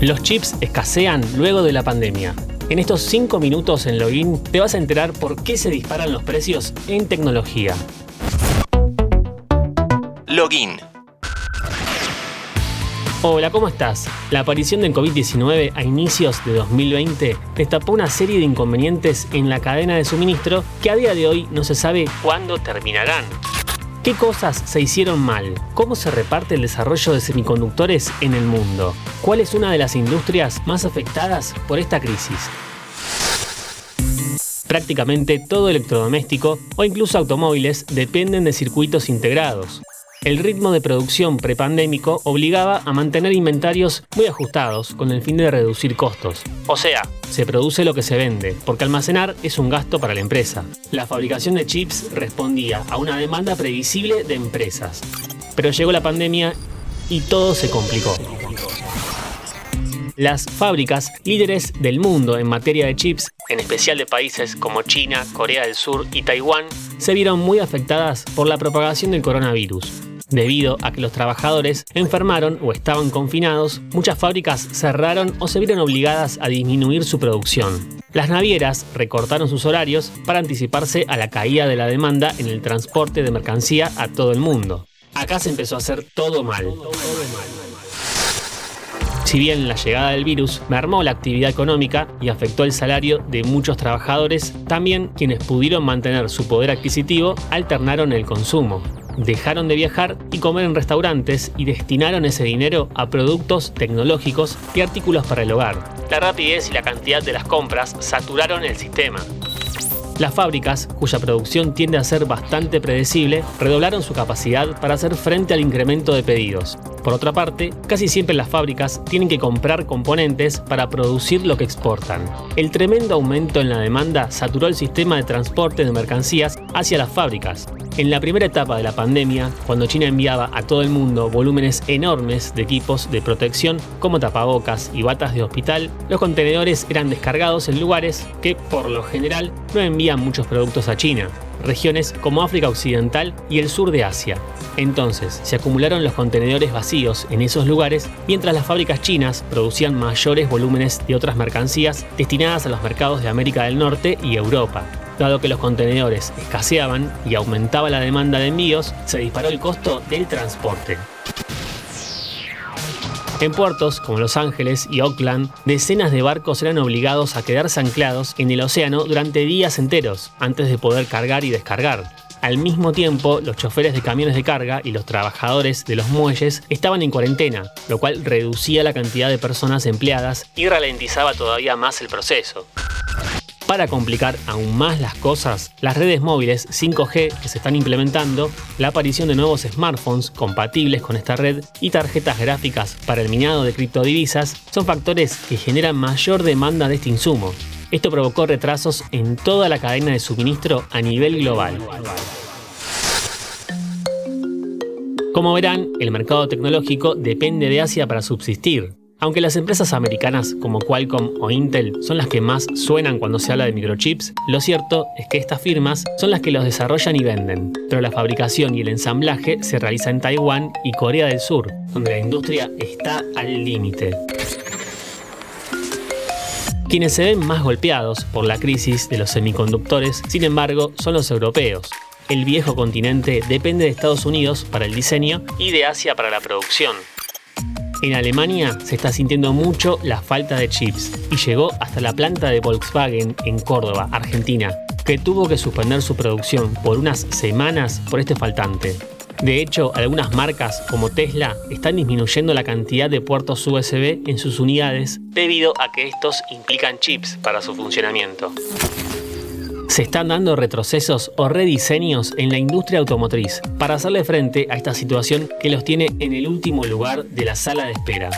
Los chips escasean luego de la pandemia. En estos 5 minutos en Login te vas a enterar por qué se disparan los precios en tecnología. Login. Hola, ¿cómo estás? La aparición del COVID-19 a inicios de 2020 destapó una serie de inconvenientes en la cadena de suministro que a día de hoy no se sabe cuándo terminarán. ¿Qué cosas se hicieron mal? ¿Cómo se reparte el desarrollo de semiconductores en el mundo? ¿Cuál es una de las industrias más afectadas por esta crisis? Prácticamente todo electrodoméstico o incluso automóviles dependen de circuitos integrados. El ritmo de producción prepandémico obligaba a mantener inventarios muy ajustados con el fin de reducir costos. O sea, se produce lo que se vende, porque almacenar es un gasto para la empresa. La fabricación de chips respondía a una demanda previsible de empresas. Pero llegó la pandemia y todo se complicó. Las fábricas líderes del mundo en materia de chips, en especial de países como China, Corea del Sur y Taiwán, se vieron muy afectadas por la propagación del coronavirus. Debido a que los trabajadores enfermaron o estaban confinados, muchas fábricas cerraron o se vieron obligadas a disminuir su producción. Las navieras recortaron sus horarios para anticiparse a la caída de la demanda en el transporte de mercancía a todo el mundo. Acá se empezó a hacer todo mal. Si bien la llegada del virus mermó la actividad económica y afectó el salario de muchos trabajadores, también quienes pudieron mantener su poder adquisitivo alternaron el consumo dejaron de viajar y comer en restaurantes y destinaron ese dinero a productos tecnológicos y artículos para el hogar. La rapidez y la cantidad de las compras saturaron el sistema. Las fábricas, cuya producción tiende a ser bastante predecible, redoblaron su capacidad para hacer frente al incremento de pedidos. Por otra parte, casi siempre las fábricas tienen que comprar componentes para producir lo que exportan. El tremendo aumento en la demanda saturó el sistema de transporte de mercancías hacia las fábricas, en la primera etapa de la pandemia, cuando China enviaba a todo el mundo volúmenes enormes de equipos de protección como tapabocas y batas de hospital, los contenedores eran descargados en lugares que, por lo general, no envían muchos productos a China, regiones como África Occidental y el sur de Asia. Entonces, se acumularon los contenedores vacíos en esos lugares mientras las fábricas chinas producían mayores volúmenes de otras mercancías destinadas a los mercados de América del Norte y Europa. Dado que los contenedores escaseaban y aumentaba la demanda de envíos, se disparó el costo del transporte. En puertos como Los Ángeles y Oakland, decenas de barcos eran obligados a quedarse anclados en el océano durante días enteros antes de poder cargar y descargar. Al mismo tiempo, los choferes de camiones de carga y los trabajadores de los muelles estaban en cuarentena, lo cual reducía la cantidad de personas empleadas y ralentizaba todavía más el proceso. Para complicar aún más las cosas, las redes móviles 5G que se están implementando, la aparición de nuevos smartphones compatibles con esta red y tarjetas gráficas para el minado de criptodivisas son factores que generan mayor demanda de este insumo. Esto provocó retrasos en toda la cadena de suministro a nivel global. Como verán, el mercado tecnológico depende de Asia para subsistir, aunque las empresas americanas como Qualcomm o Intel son las que más suenan cuando se habla de microchips, lo cierto es que estas firmas son las que los desarrollan y venden, pero la fabricación y el ensamblaje se realiza en Taiwán y Corea del Sur, donde la industria está al límite. Quienes se ven más golpeados por la crisis de los semiconductores, sin embargo, son los europeos. El viejo continente depende de Estados Unidos para el diseño y de Asia para la producción. En Alemania se está sintiendo mucho la falta de chips y llegó hasta la planta de Volkswagen en Córdoba, Argentina, que tuvo que suspender su producción por unas semanas por este faltante. De hecho, algunas marcas como Tesla están disminuyendo la cantidad de puertos USB en sus unidades debido a que estos implican chips para su funcionamiento se están dando retrocesos o rediseños en la industria automotriz para hacerle frente a esta situación que los tiene en el último lugar de la sala de espera.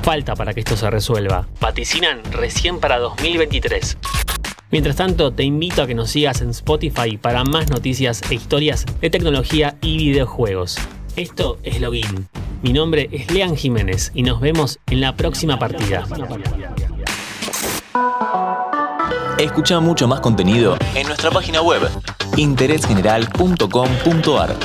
Falta para que esto se resuelva. Vaticinan recién para 2023. Mientras tanto, te invito a que nos sigas en Spotify para más noticias e historias de tecnología y videojuegos. Esto es Login. Mi nombre es Lean Jiménez y nos vemos en la próxima partida. Escucha mucho más contenido en nuestra página web interésgeneral.com.ar.